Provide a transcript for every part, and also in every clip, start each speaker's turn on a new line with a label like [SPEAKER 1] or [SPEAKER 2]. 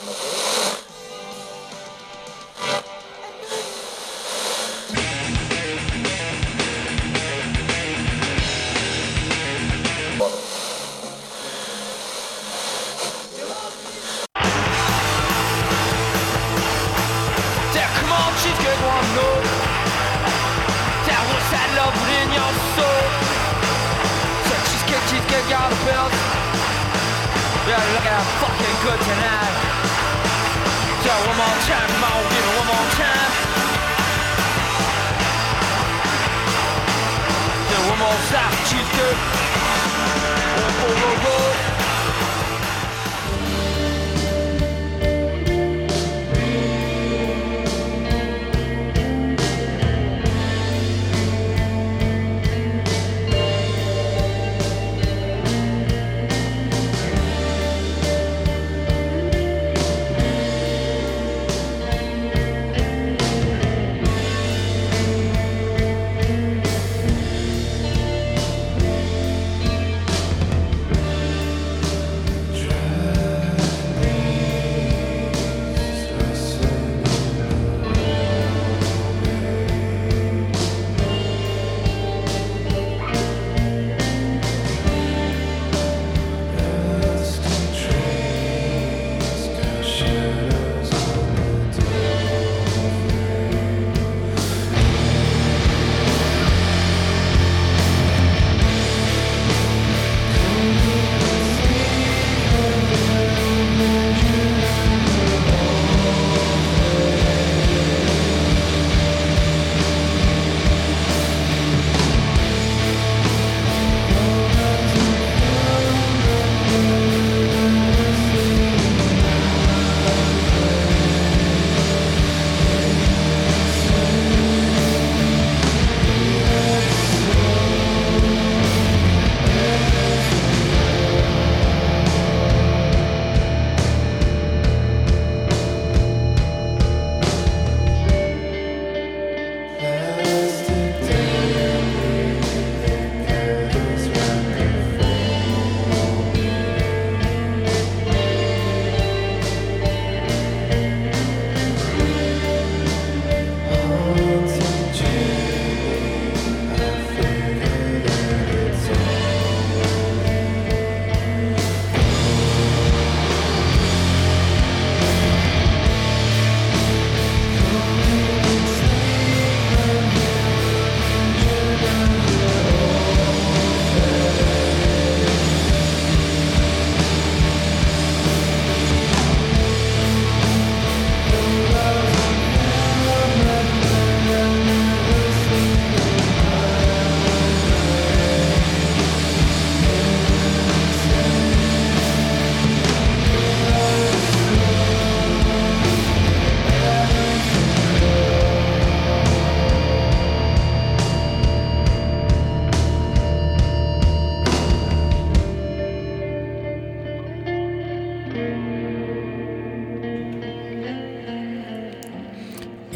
[SPEAKER 1] на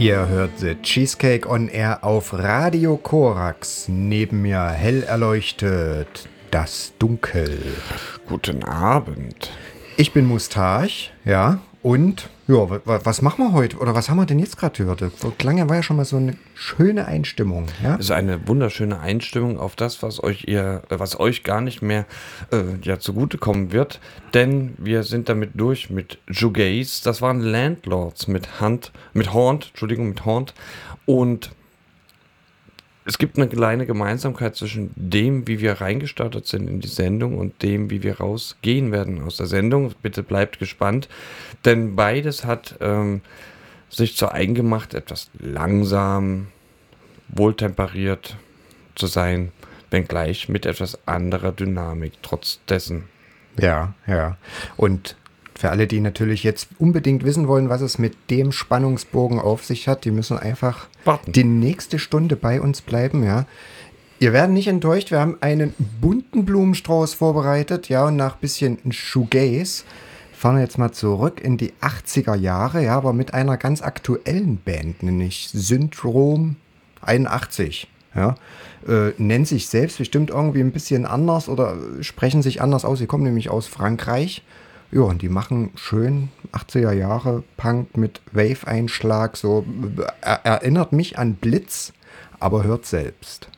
[SPEAKER 2] Ihr hört The Cheesecake on Air auf Radio Korax. Neben mir hell erleuchtet das Dunkel.
[SPEAKER 3] Guten Abend.
[SPEAKER 2] Ich bin Mustache, ja. Und, ja, wa- wa- was machen wir heute? Oder was haben wir denn jetzt gerade gehört? Klang war ja schon mal so eine schöne Einstimmung, ja.
[SPEAKER 3] Das ist eine wunderschöne Einstimmung auf das, was euch ihr, äh, was euch gar nicht mehr äh, ja, zugutekommen wird. Denn wir sind damit durch mit Jugaze. Das waren Landlords mit Hand, mit Haunt, Entschuldigung, mit Haunt. Und es gibt eine kleine Gemeinsamkeit zwischen dem, wie wir reingestartet sind in die Sendung und dem, wie wir rausgehen werden aus der Sendung. Bitte bleibt gespannt, denn beides hat ähm, sich zu eigen gemacht, etwas langsam, wohltemperiert zu sein, wenngleich mit etwas anderer Dynamik, trotz dessen.
[SPEAKER 2] Ja, ja. Und für alle, die natürlich jetzt unbedingt wissen wollen, was es mit dem Spannungsbogen auf sich hat, die müssen einfach
[SPEAKER 3] Warten.
[SPEAKER 2] die nächste Stunde bei uns bleiben, ja. Ihr werdet nicht enttäuscht, wir haben einen bunten Blumenstrauß vorbereitet, ja, und nach bisschen Shoegaze fahren wir jetzt mal zurück in die 80er Jahre, ja, aber mit einer ganz aktuellen Band, nämlich Syndrom 81, ja. Äh, nennt sich selbst bestimmt irgendwie ein bisschen anders oder sprechen sich anders aus. Sie kommen nämlich aus Frankreich
[SPEAKER 4] Ja, und die machen schön 80er Jahre Punk mit Wave-Einschlag. So er, erinnert mich an Blitz, aber hört selbst.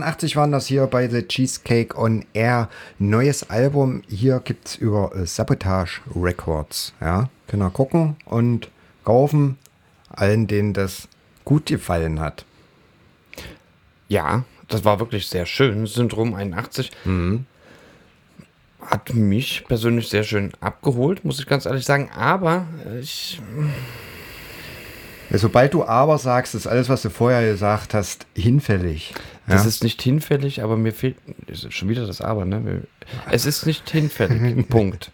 [SPEAKER 4] 81 waren das hier bei The Cheesecake on Air. Neues Album. Hier gibt es über äh, Sabotage Records. Ja, können wir gucken und kaufen. Allen, denen das gut gefallen hat.
[SPEAKER 3] Ja, das war wirklich sehr schön. Syndrom 81. Mhm. Hat mich persönlich sehr schön abgeholt, muss ich ganz ehrlich sagen. Aber ich.
[SPEAKER 4] Sobald du aber sagst, ist alles, was du vorher gesagt hast, hinfällig. Ja?
[SPEAKER 3] das ist nicht hinfällig, aber mir fehlt schon wieder das Aber. Ne? Es ist nicht hinfällig. Punkt.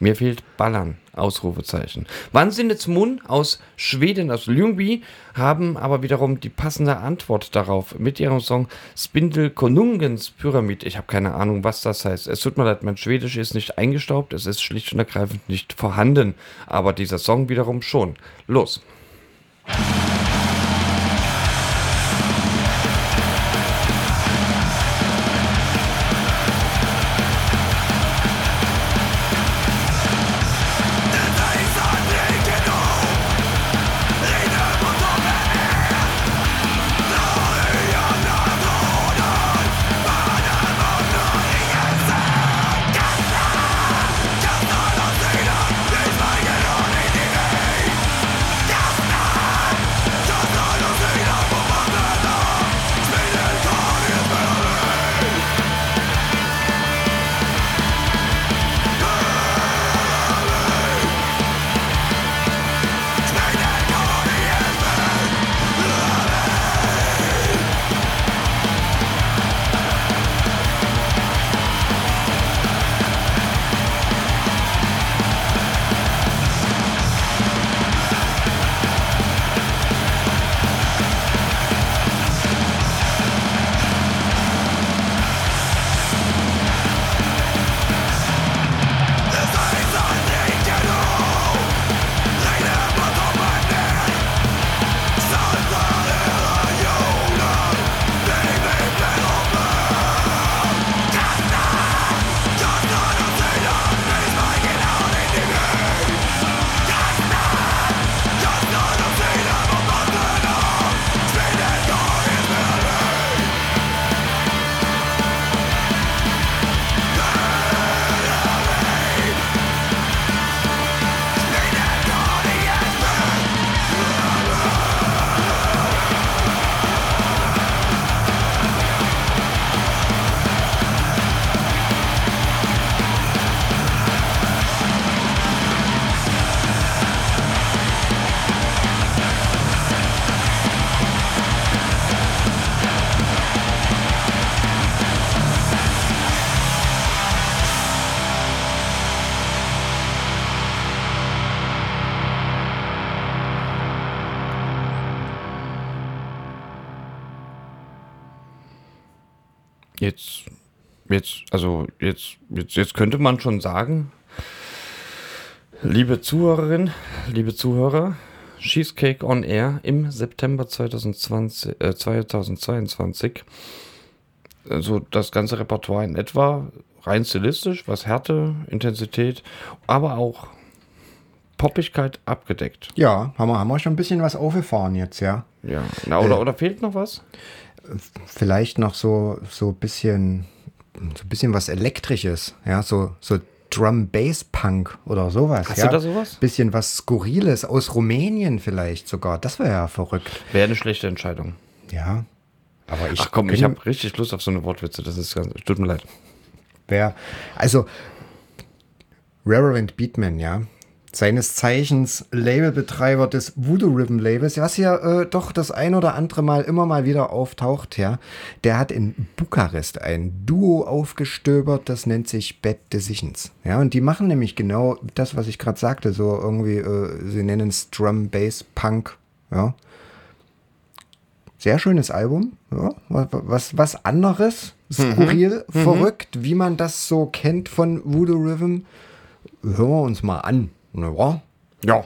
[SPEAKER 3] Mir fehlt Ballern. Ausrufezeichen. Wahnsinnigs Mun aus Schweden, aus Ljungby, haben aber wiederum die passende Antwort darauf mit ihrem Song Spindel Konungens Pyramid. Ich habe keine Ahnung, was das heißt. Es tut mir leid, mein Schwedisch ist nicht eingestaubt, es ist schlicht und ergreifend nicht vorhanden. Aber dieser Song wiederum schon. Los. Jetzt, jetzt, also jetzt, jetzt, jetzt könnte man schon sagen, liebe Zuhörerin, liebe Zuhörer, Cheesecake on Air im September 2020, äh, 2022. Also das ganze Repertoire in etwa, rein stilistisch, was Härte, Intensität, aber auch Poppigkeit abgedeckt.
[SPEAKER 2] Ja, haben wir, haben wir schon ein bisschen was aufgefahren jetzt, ja.
[SPEAKER 3] Ja, Na, oder, oder fehlt noch was?
[SPEAKER 2] Vielleicht noch so, so ein bisschen, so ein bisschen was Elektrisches, ja, so, so Drum-Bass-Punk oder sowas.
[SPEAKER 3] Hast
[SPEAKER 2] ja?
[SPEAKER 3] du da sowas?
[SPEAKER 2] Bisschen was Skurriles, aus Rumänien vielleicht sogar. Das wäre ja verrückt.
[SPEAKER 3] Wäre eine schlechte Entscheidung.
[SPEAKER 2] Ja. Aber ich
[SPEAKER 3] Ach komm, ich habe richtig Lust auf so eine Wortwitze. Das ist ganz, tut mir leid.
[SPEAKER 2] Wer, also, Reverend Beatman, ja, seines Zeichens Labelbetreiber des Voodoo Rhythm Labels, was ja äh, doch das ein oder andere Mal immer mal wieder auftaucht, ja, der hat in Bukarest ein Duo aufgestöbert, das nennt sich Bad Decisions. Ja, und die machen nämlich genau das, was ich gerade sagte, so irgendwie, äh, sie nennen es Drum, Bass, Punk, ja. Sehr schönes Album, ja, wa- wa- was, was anderes, skurril, verrückt, wie man das so kennt von Voodoo Rhythm. Hören wir uns mal an. Ja.
[SPEAKER 3] Ja.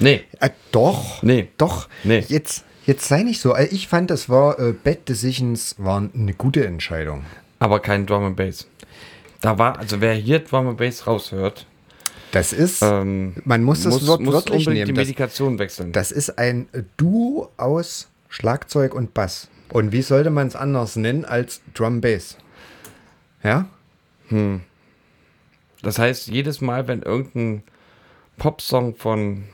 [SPEAKER 3] Nee.
[SPEAKER 5] Äh, doch.
[SPEAKER 3] Nee.
[SPEAKER 5] Doch.
[SPEAKER 3] Nee.
[SPEAKER 5] Jetzt, jetzt sei nicht so. Äh, Ich fand, das war äh, Bad Decisions war eine gute Entscheidung.
[SPEAKER 3] Aber kein Drum and Bass. Da war, also wer hier Drum and Bass raushört,
[SPEAKER 5] Das ist,
[SPEAKER 3] ähm,
[SPEAKER 5] man muss das Wort
[SPEAKER 3] muss
[SPEAKER 5] wörtlich nehmen.
[SPEAKER 3] die
[SPEAKER 5] Das,
[SPEAKER 3] Medikation wechseln.
[SPEAKER 5] das ist ein Duo aus Schlagzeug und Bass. Und wie sollte man es anders nennen als Drum Bass? Ja?
[SPEAKER 3] Das heißt, jedes Mal, wenn irgendein Popsong von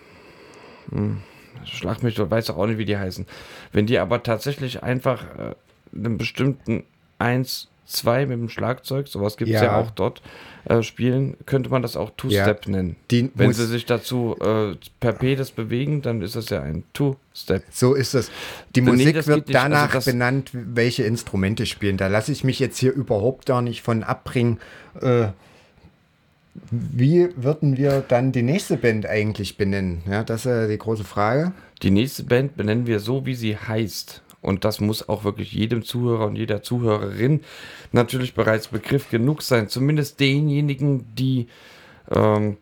[SPEAKER 3] hm, Schlag mich, du weißt auch nicht, wie die heißen, wenn die aber tatsächlich einfach äh, einen bestimmten 1, 2 mit dem Schlagzeug, sowas gibt es ja.
[SPEAKER 5] Ja.
[SPEAKER 3] auch dort, äh, spielen, könnte man das auch Two-Step
[SPEAKER 5] Ja.
[SPEAKER 3] nennen.
[SPEAKER 5] Die
[SPEAKER 3] wenn sie sich dazu äh, per Pedis bewegen, dann ist das ja ein Two-Step.
[SPEAKER 5] So ist es. Die
[SPEAKER 3] Nee,
[SPEAKER 5] Musik
[SPEAKER 3] das
[SPEAKER 5] wird.
[SPEAKER 3] Also
[SPEAKER 5] danach
[SPEAKER 3] das-
[SPEAKER 5] benannt, welche Instrumente spielen. Da lasse ich mich jetzt hier überhaupt gar nicht von abbringen. Äh, wie würden wir dann die nächste Band eigentlich benennen? Ja, das ist ja die große Frage.
[SPEAKER 3] Die nächste Band benennen wir so, wie sie heißt. Und das muss auch wirklich jedem Zuhörer und jeder Zuhörerin natürlich bereits Begriff genug sein. Zumindest denjenigen, die ähm,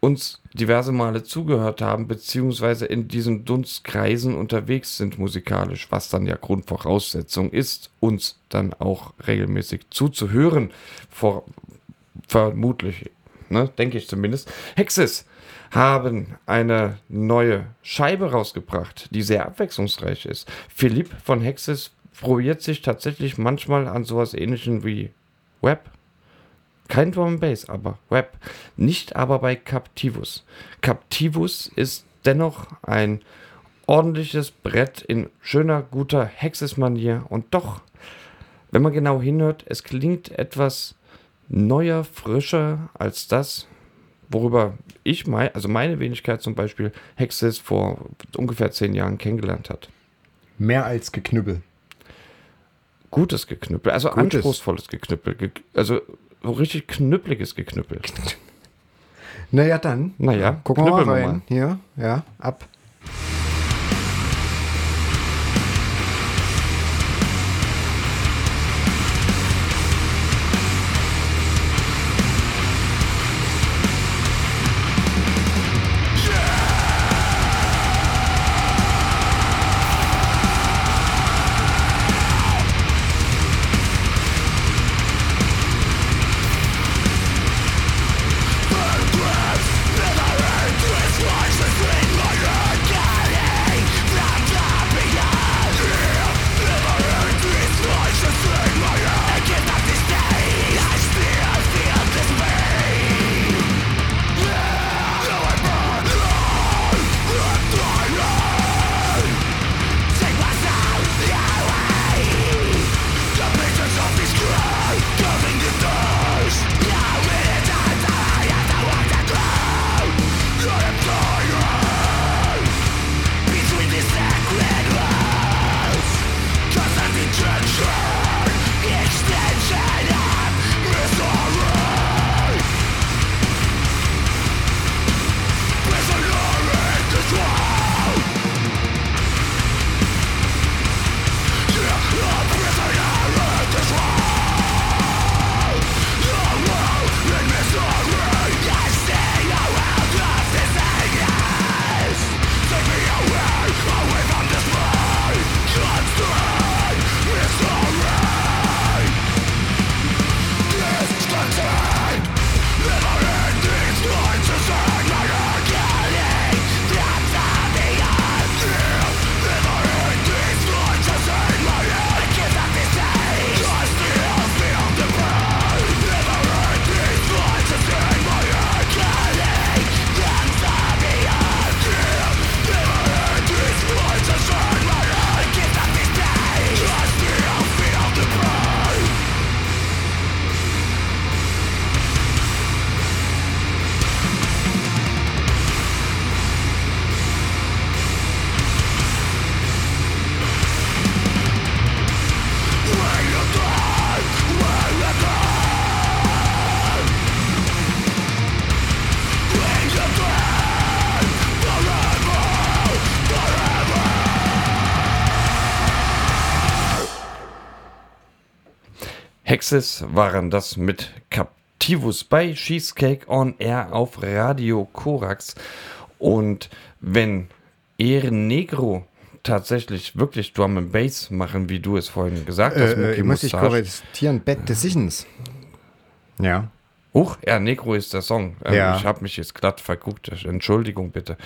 [SPEAKER 3] uns diverse Male zugehört haben, beziehungsweise in diesen Dunstkreisen unterwegs sind musikalisch, was dann ja Grundvoraussetzung ist, uns dann auch regelmäßig zuzuhören. Vor, vermutlich, ne, denke ich zumindest. Hexes haben eine neue Scheibe rausgebracht, die sehr abwechslungsreich ist. Philipp von Hexes probiert sich tatsächlich manchmal an sowas ähnlichem wie Web. Kein Drum Bass, aber Web. Nicht aber bei Captivus. Captivus ist dennoch ein ordentliches Brett in schöner, guter Hexes-Manier und doch, wenn man genau hinhört, es klingt etwas neuer, frischer als das, worüber ich, mein, also meine Wenigkeit zum Beispiel, Hexes vor ungefähr zehn Jahren kennengelernt hat.
[SPEAKER 5] Mehr als Geknüppel.
[SPEAKER 3] Gutes Geknüppel, also
[SPEAKER 5] Gutes.
[SPEAKER 3] anspruchsvolles Geknüppel, ge also so richtig knüppeliges Geknüppel.
[SPEAKER 5] Naja, dann.
[SPEAKER 3] Naja,
[SPEAKER 5] gucken wir mal rein. Hier, ja, ab.
[SPEAKER 3] Hexes waren das mit Tivus bei Cheesecake on Air auf Radio Korax. Und wenn Ehren Negro tatsächlich wirklich Drum and Bass machen, wie du es vorhin gesagt hast,
[SPEAKER 2] Äh,
[SPEAKER 3] Mucki
[SPEAKER 2] ich muss dich korrigieren. Bad Decisions. Ja.
[SPEAKER 3] Huch, ja, Negro ist der Song. Ähm,
[SPEAKER 2] Ja.
[SPEAKER 3] Ich habe mich jetzt glatt verguckt. Entschuldigung bitte.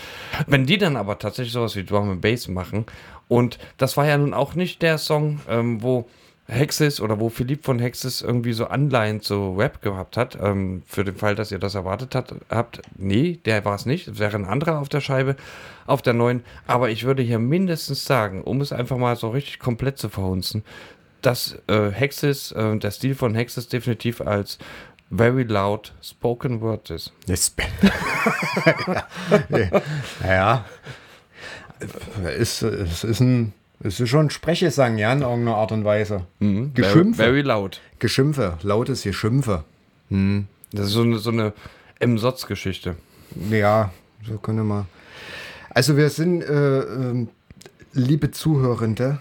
[SPEAKER 3] Wenn die dann aber tatsächlich sowas wie Drum and Bass machen und das war ja nun auch nicht der Song, ähm, wo Hexis oder wo Philipp von Hexis irgendwie so Anleihen zu Rap gehabt hat, ähm, für den Fall, dass ihr das erwartet hat, habt. Nee, der war es nicht. Es wäre ein anderer auf der Scheibe, auf der neuen. Aber ich würde hier mindestens sagen, um es einfach mal so richtig komplett zu verhunzen, dass äh, Hexis, äh, der Stil von Hexis definitiv als very loud spoken word ist.
[SPEAKER 2] Das ja. Es, es ist ein. Es ist schon Sprechesang, ja, in irgendeiner Art und Weise. Geschimpfe.
[SPEAKER 3] Very, very loud.
[SPEAKER 2] Geschimpfe, lautes Geschimpfe.
[SPEAKER 3] Das ist so eine, so eine M-Sotz-Geschichte.
[SPEAKER 2] Ja, so können wir. Also wir sind, äh, ähm, liebe Zuhörende,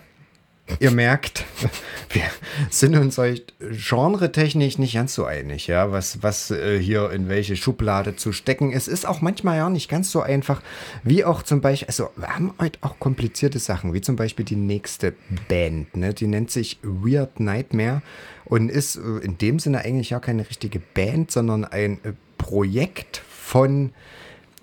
[SPEAKER 2] ihr merkt, wir sind uns euch genretechnisch nicht ganz so einig, ja, was, was äh, hier in welche Schublade zu stecken. Es ist auch manchmal ja nicht ganz so einfach, wie auch zum Beispiel, also wir haben heute auch komplizierte Sachen, wie zum Beispiel die nächste Band, ne? die nennt sich Weird Nightmare und ist äh, in dem Sinne eigentlich ja keine richtige Band, sondern ein äh, Projekt von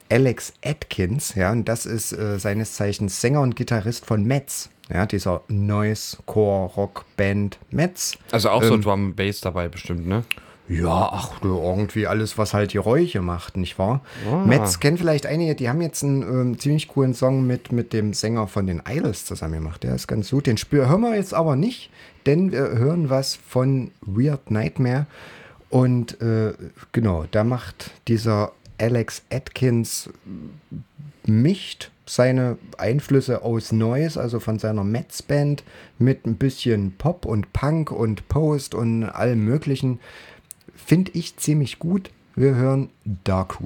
[SPEAKER 2] Alex Atkins, ja, und das ist äh, seines Zeichens Sänger und Gitarrist von Metz, ja, dieser Noise Core Rock Band Metz.
[SPEAKER 3] Also auch so Drum Bass dabei bestimmt, ne?
[SPEAKER 2] Ja, ach, du, irgendwie alles, was halt Geräusche macht, nicht wahr? Metz kennen vielleicht einige, die haben jetzt einen ähm, ziemlich coolen Song mit, mit dem Sänger von den Idols zusammen gemacht. Der ist ganz gut. Den spür hören wir jetzt aber nicht, denn wir hören was von Weird Nightmare. Und äh, genau, da macht dieser Alex Atkins mischt seine Einflüsse aus Noise, also von seiner Metz-Band, mit ein bisschen Pop und Punk und Post und allem Möglichen. Finde ich ziemlich gut. Wir hören Dark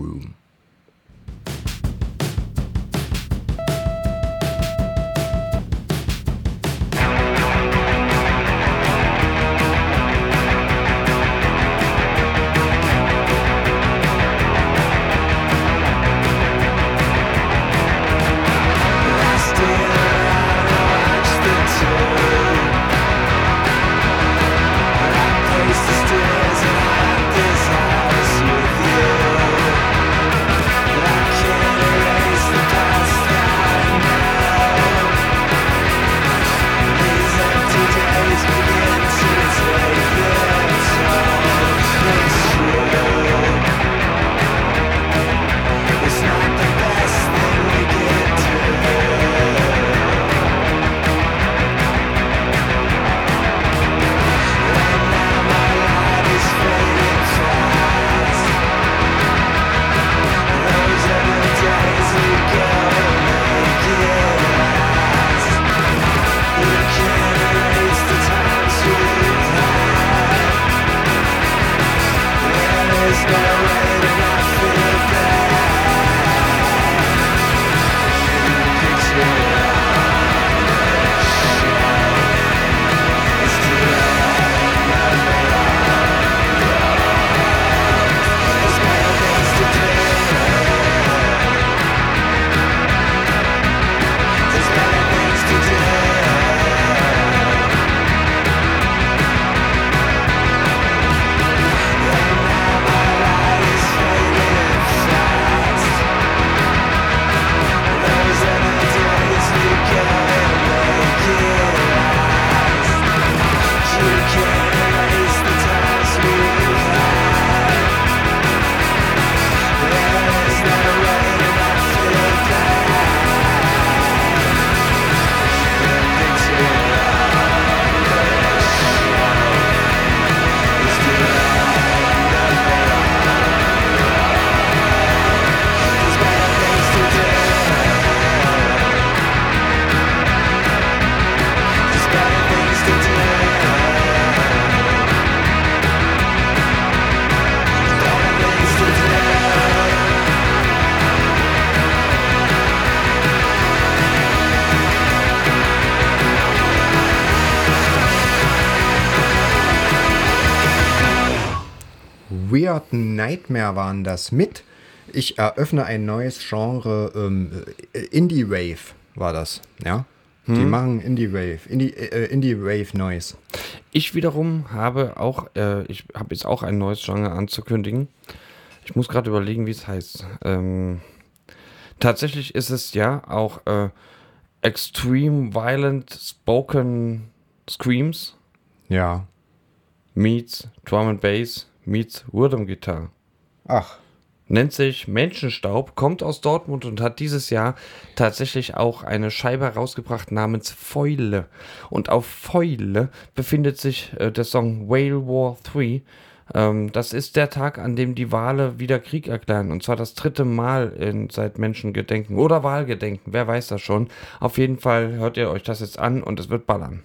[SPEAKER 2] Weird Nightmare waren das mit. Ich eröffne ein neues Genre, ähm, äh, Indie Wave war das, ja. Die machen Indie Wave, Indie, äh, Indie Wave Noise.
[SPEAKER 3] Ich wiederum habe auch, äh, ich habe jetzt auch ein neues Genre anzukündigen. Ich muss gerade überlegen, wie es heißt. Ähm, tatsächlich ist es ja auch äh, Extreme Violent Spoken Screams
[SPEAKER 2] Ja.
[SPEAKER 3] meets Drum and Bass meets Rhythm Guitar.
[SPEAKER 2] Ach,
[SPEAKER 3] Nennt sich Menschenstaub, kommt aus Dortmund und hat dieses Jahr tatsächlich auch eine Scheibe herausgebracht namens Fäule. Und auf Fäule befindet sich äh, der Song Whale War 3. Ähm, das ist der Tag, an dem die Wale wieder Krieg erklären. Und zwar das dritte Mal in, seit Menschengedenken oder Wahlgedenken, wer weiß das schon. Auf jeden Fall hört ihr euch das jetzt an und es wird ballern.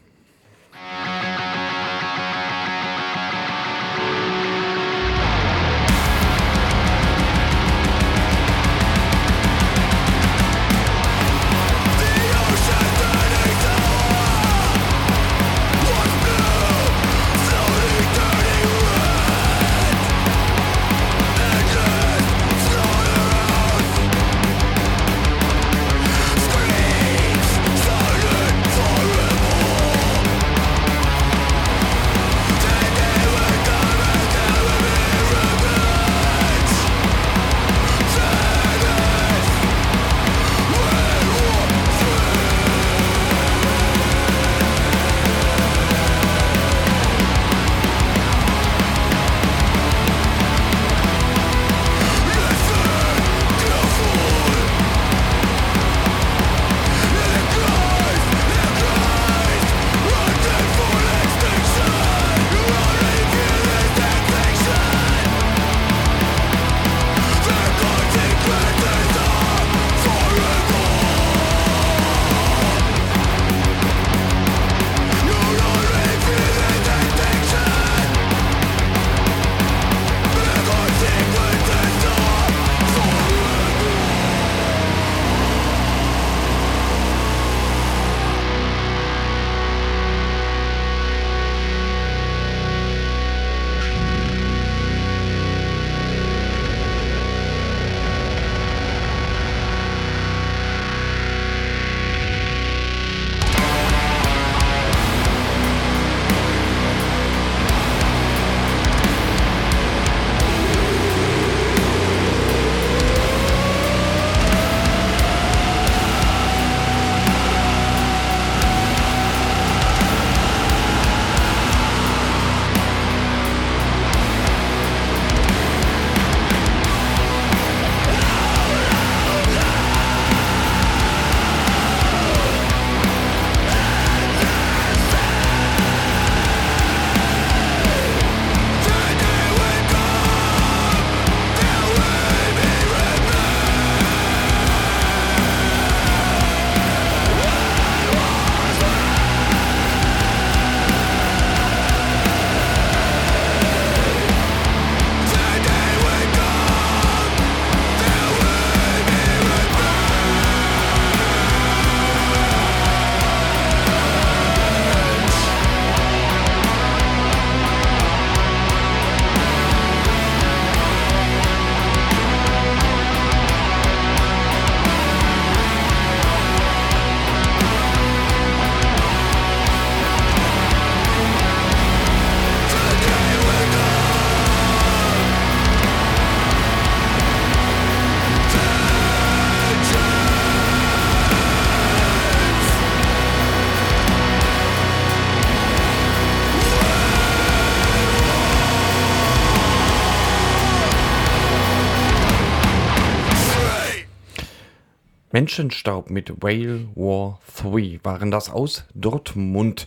[SPEAKER 3] Menschenstaub mit Whale War 3 waren das aus Dortmund.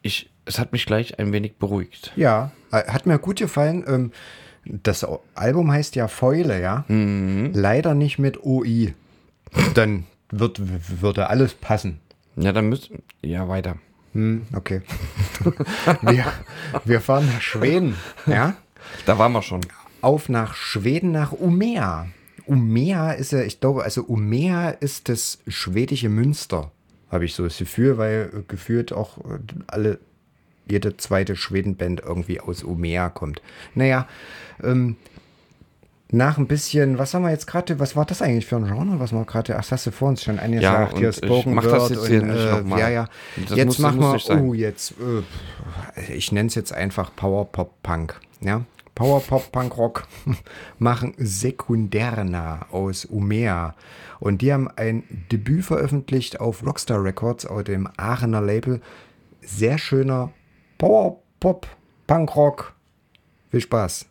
[SPEAKER 3] Ich, es hat mich gleich ein wenig beruhigt.
[SPEAKER 2] Ja, äh, hat mir gut gefallen. Ähm, Das Album heißt ja Fäule, ja. Leider nicht mit OI. Dann wird, würde alles passen.
[SPEAKER 3] Ja, dann müssen. Ja, weiter.
[SPEAKER 2] Hm, okay. wir, wir fahren nach Schweden, ja.
[SPEAKER 3] Da waren wir schon.
[SPEAKER 2] Auf nach Schweden, nach Umea. Umea ist ja, ich glaube, also Umea ist das schwedische Münster, habe ich so das Gefühl, weil äh, gefühlt auch äh, alle
[SPEAKER 6] jede zweite Schwedenband irgendwie aus Umea kommt. Naja, ähm, nach ein bisschen, was haben wir jetzt gerade, was war das eigentlich für ein Genre, was wir gerade, ach, das hast du vor uns schon angesagt,
[SPEAKER 3] und
[SPEAKER 6] hier
[SPEAKER 3] ich
[SPEAKER 6] Spoken
[SPEAKER 3] mach das
[SPEAKER 6] Word
[SPEAKER 3] jetzt hier
[SPEAKER 6] und,
[SPEAKER 3] nicht
[SPEAKER 6] äh, ja, ja,
[SPEAKER 3] Das
[SPEAKER 6] jetzt
[SPEAKER 3] muss- das
[SPEAKER 6] machen wir, oh, jetzt, äh, ich nenne es jetzt einfach Power Pop Punk, ja, Power Pop Punk Rock machen Sekundärna aus Umea. Und die haben ein Debüt veröffentlicht auf Rockstar Records, aus dem Aachener Label, sehr schöner Power Pop Punk Rock, viel Spaß.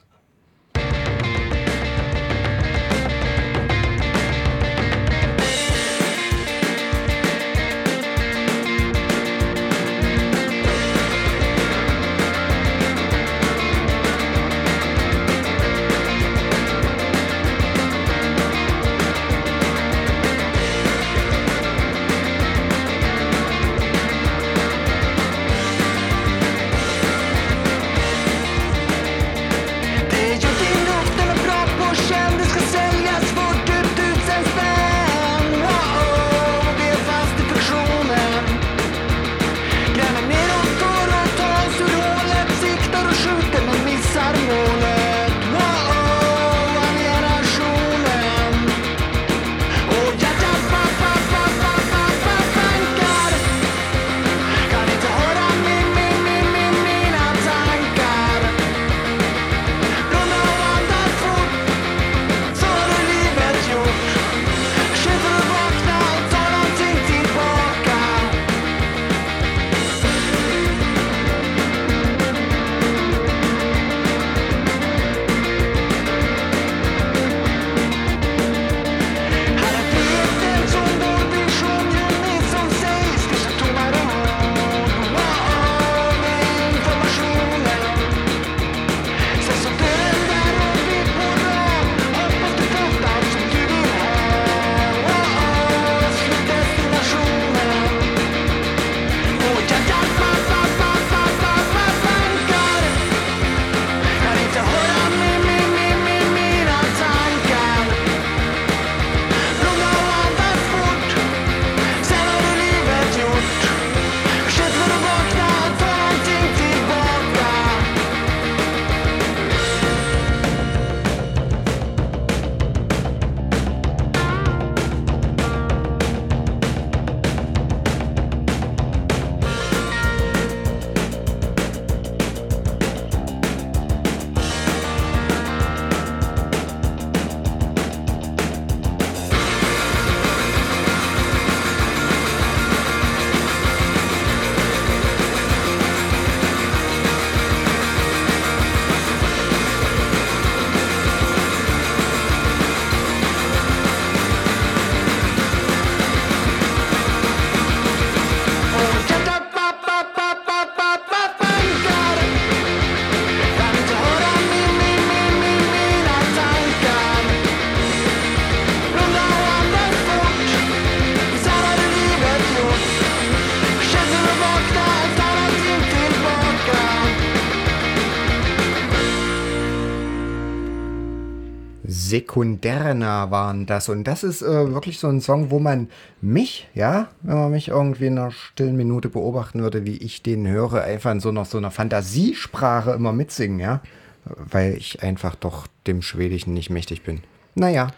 [SPEAKER 6] Sekundärna waren das. Und das ist äh, wirklich so ein Song, wo man mich, ja, wenn man mich irgendwie in einer stillen Minute beobachten würde, wie ich den höre, einfach in so einer, so einer Fantasiesprache immer mitsingen, ja. Weil ich einfach doch dem Schwedischen nicht mächtig bin. Naja,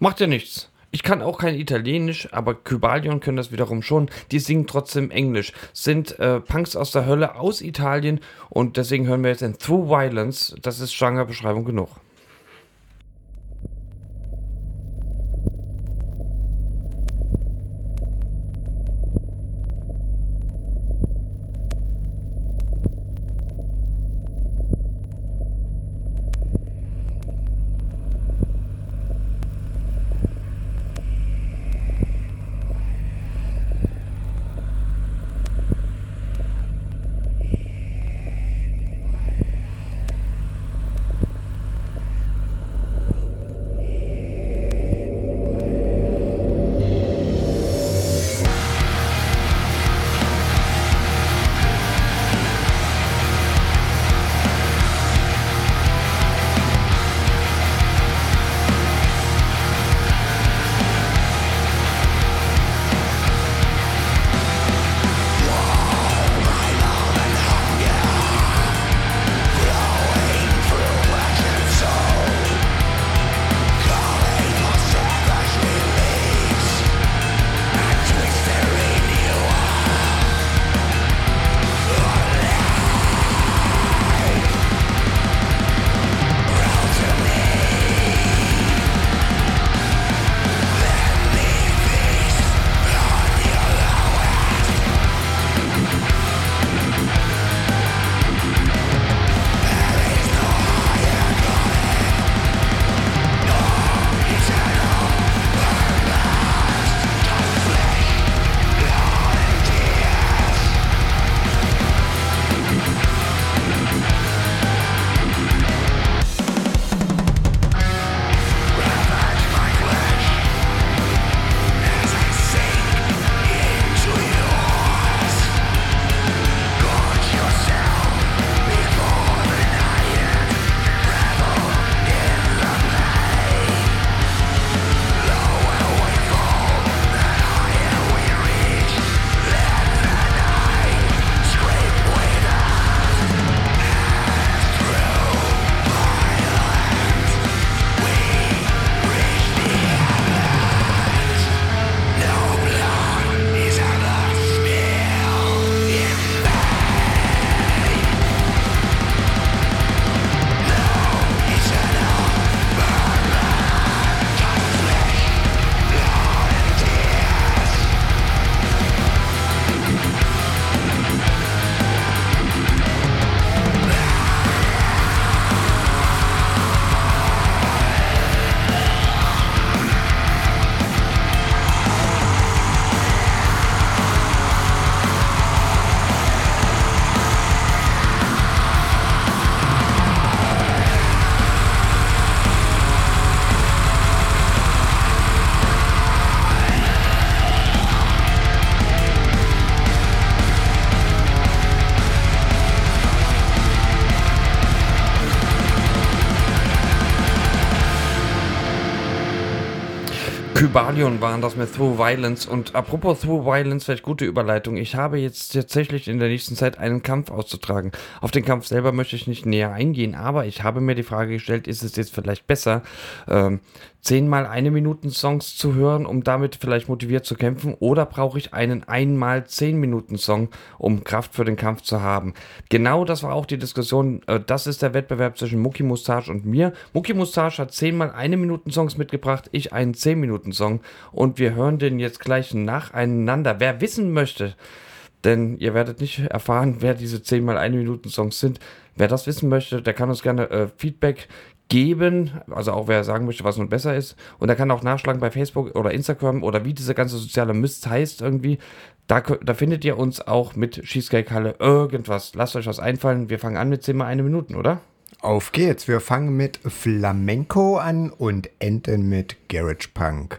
[SPEAKER 3] Macht ja nichts. Ich kann auch kein Italienisch, aber Kybalion können das wiederum schon. Die singen trotzdem Englisch. Sind äh, Punks aus der Hölle aus Italien und deswegen hören wir jetzt in Through Violence. Das ist Genrebeschreibung genug. Kybalion waren das mit Through Violence. Und apropos Through Violence, vielleicht gute Überleitung. Ich habe jetzt tatsächlich in der nächsten Zeit einen Kampf auszutragen. Auf den Kampf selber möchte ich nicht näher eingehen, aber ich habe mir die Frage gestellt, ist es jetzt vielleicht besser, ähm, zehnmal eine Minuten Songs zu hören, um damit vielleicht motiviert zu kämpfen, oder brauche ich einen einmal zehn Minuten Song, um Kraft für den Kampf zu haben? Genau das war auch die Diskussion. Äh, das ist der Wettbewerb zwischen Mucki Mustache und mir. Mucki Mustache hat zehnmal eine Minuten Songs mitgebracht, ich einen zehn Minuten Song und wir hören den jetzt gleich nacheinander. Wer wissen möchte, denn ihr werdet nicht erfahren, wer diese 10 mal 1 Minuten Songs sind. Wer das wissen möchte, der kann uns gerne äh, Feedback geben, also auch wer sagen möchte, was nun besser ist. Und er kann auch nachschlagen bei Facebook oder Instagram oder wie diese ganze soziale Mist heißt irgendwie. Da, da findet ihr uns auch mit Cheesecake Halle irgendwas. Lasst euch was einfallen. Wir fangen an mit 10 mal 1 Minuten, oder?
[SPEAKER 7] Auf geht's. Wir fangen mit Flamenco an und enden mit Garage Punk.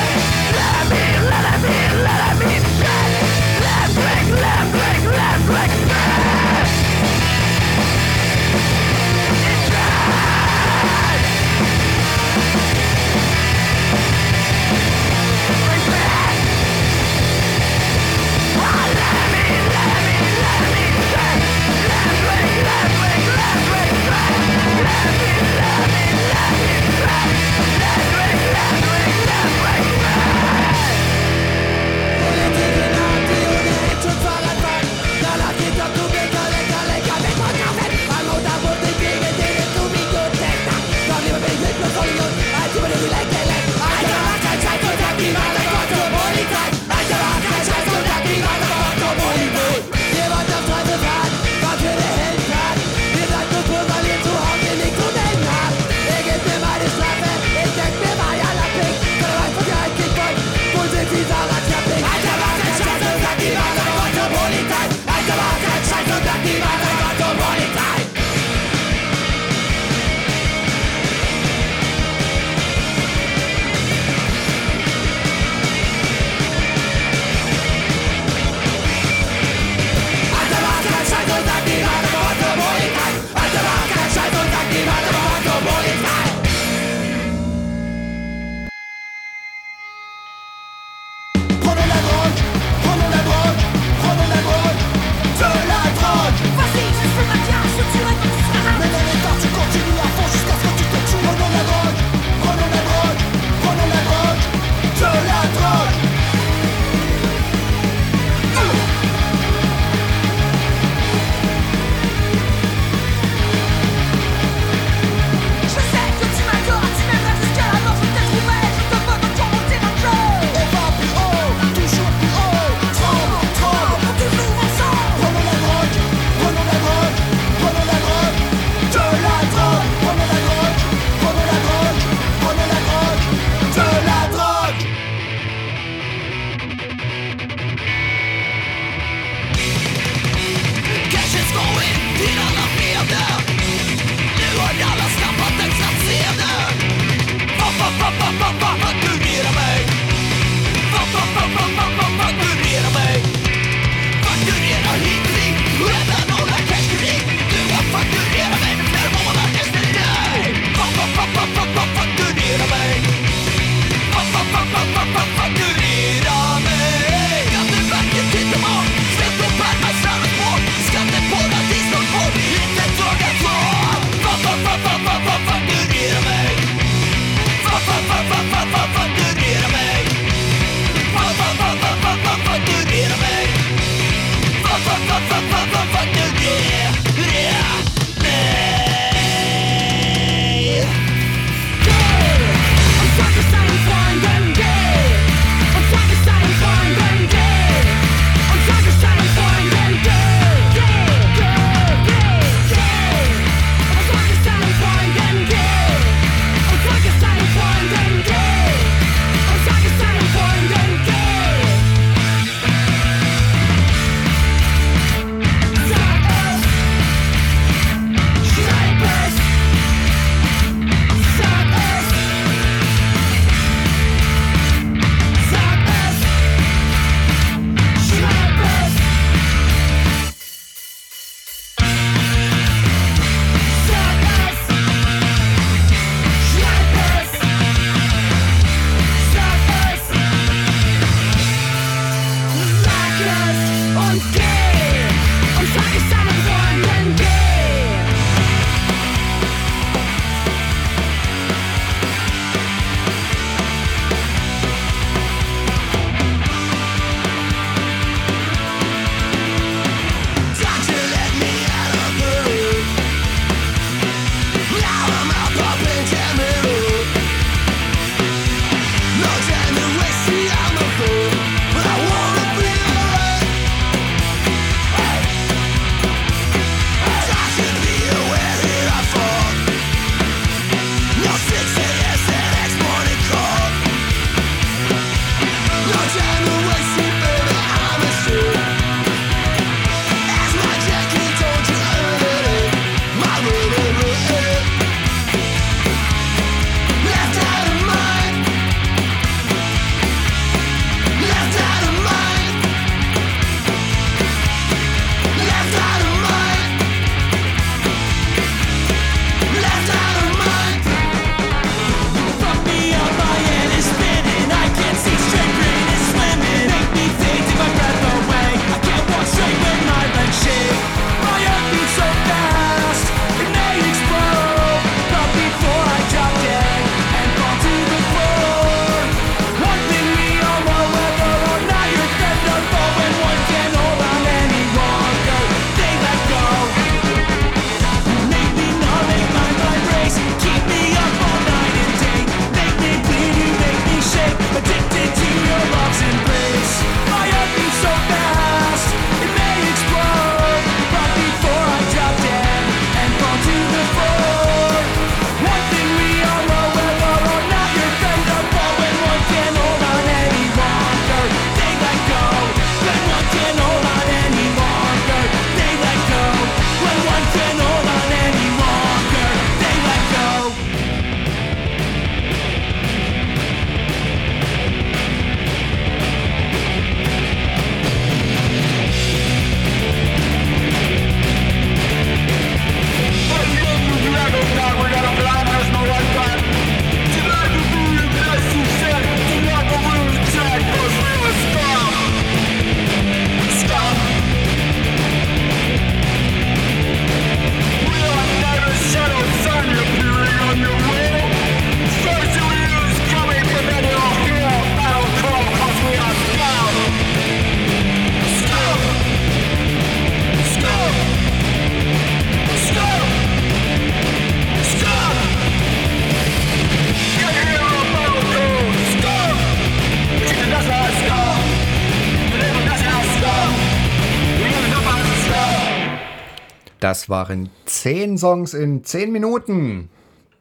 [SPEAKER 2] Das waren zehn Songs in zehn Minuten.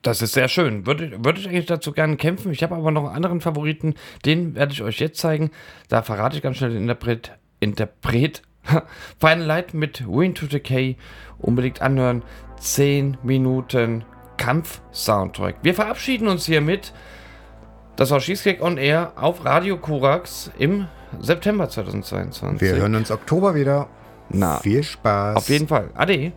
[SPEAKER 3] Das ist sehr schön. Würde, würde ich eigentlich dazu gerne kämpfen. Ich habe aber noch einen anderen Favoriten. Den werde ich euch jetzt zeigen. Da verrate ich ganz schnell den Interpret. Interpret. Final Light mit Win to Decay. Unbedingt anhören. 10 Minuten Kampf-Soundtrack. Wir verabschieden uns hiermit. Das war Cheesecake on Air auf Radio Korax im September 2022.
[SPEAKER 2] Wir hören uns Oktober wieder.
[SPEAKER 3] Na,
[SPEAKER 2] Viel Spaß.
[SPEAKER 3] auf jeden Fall. Ade.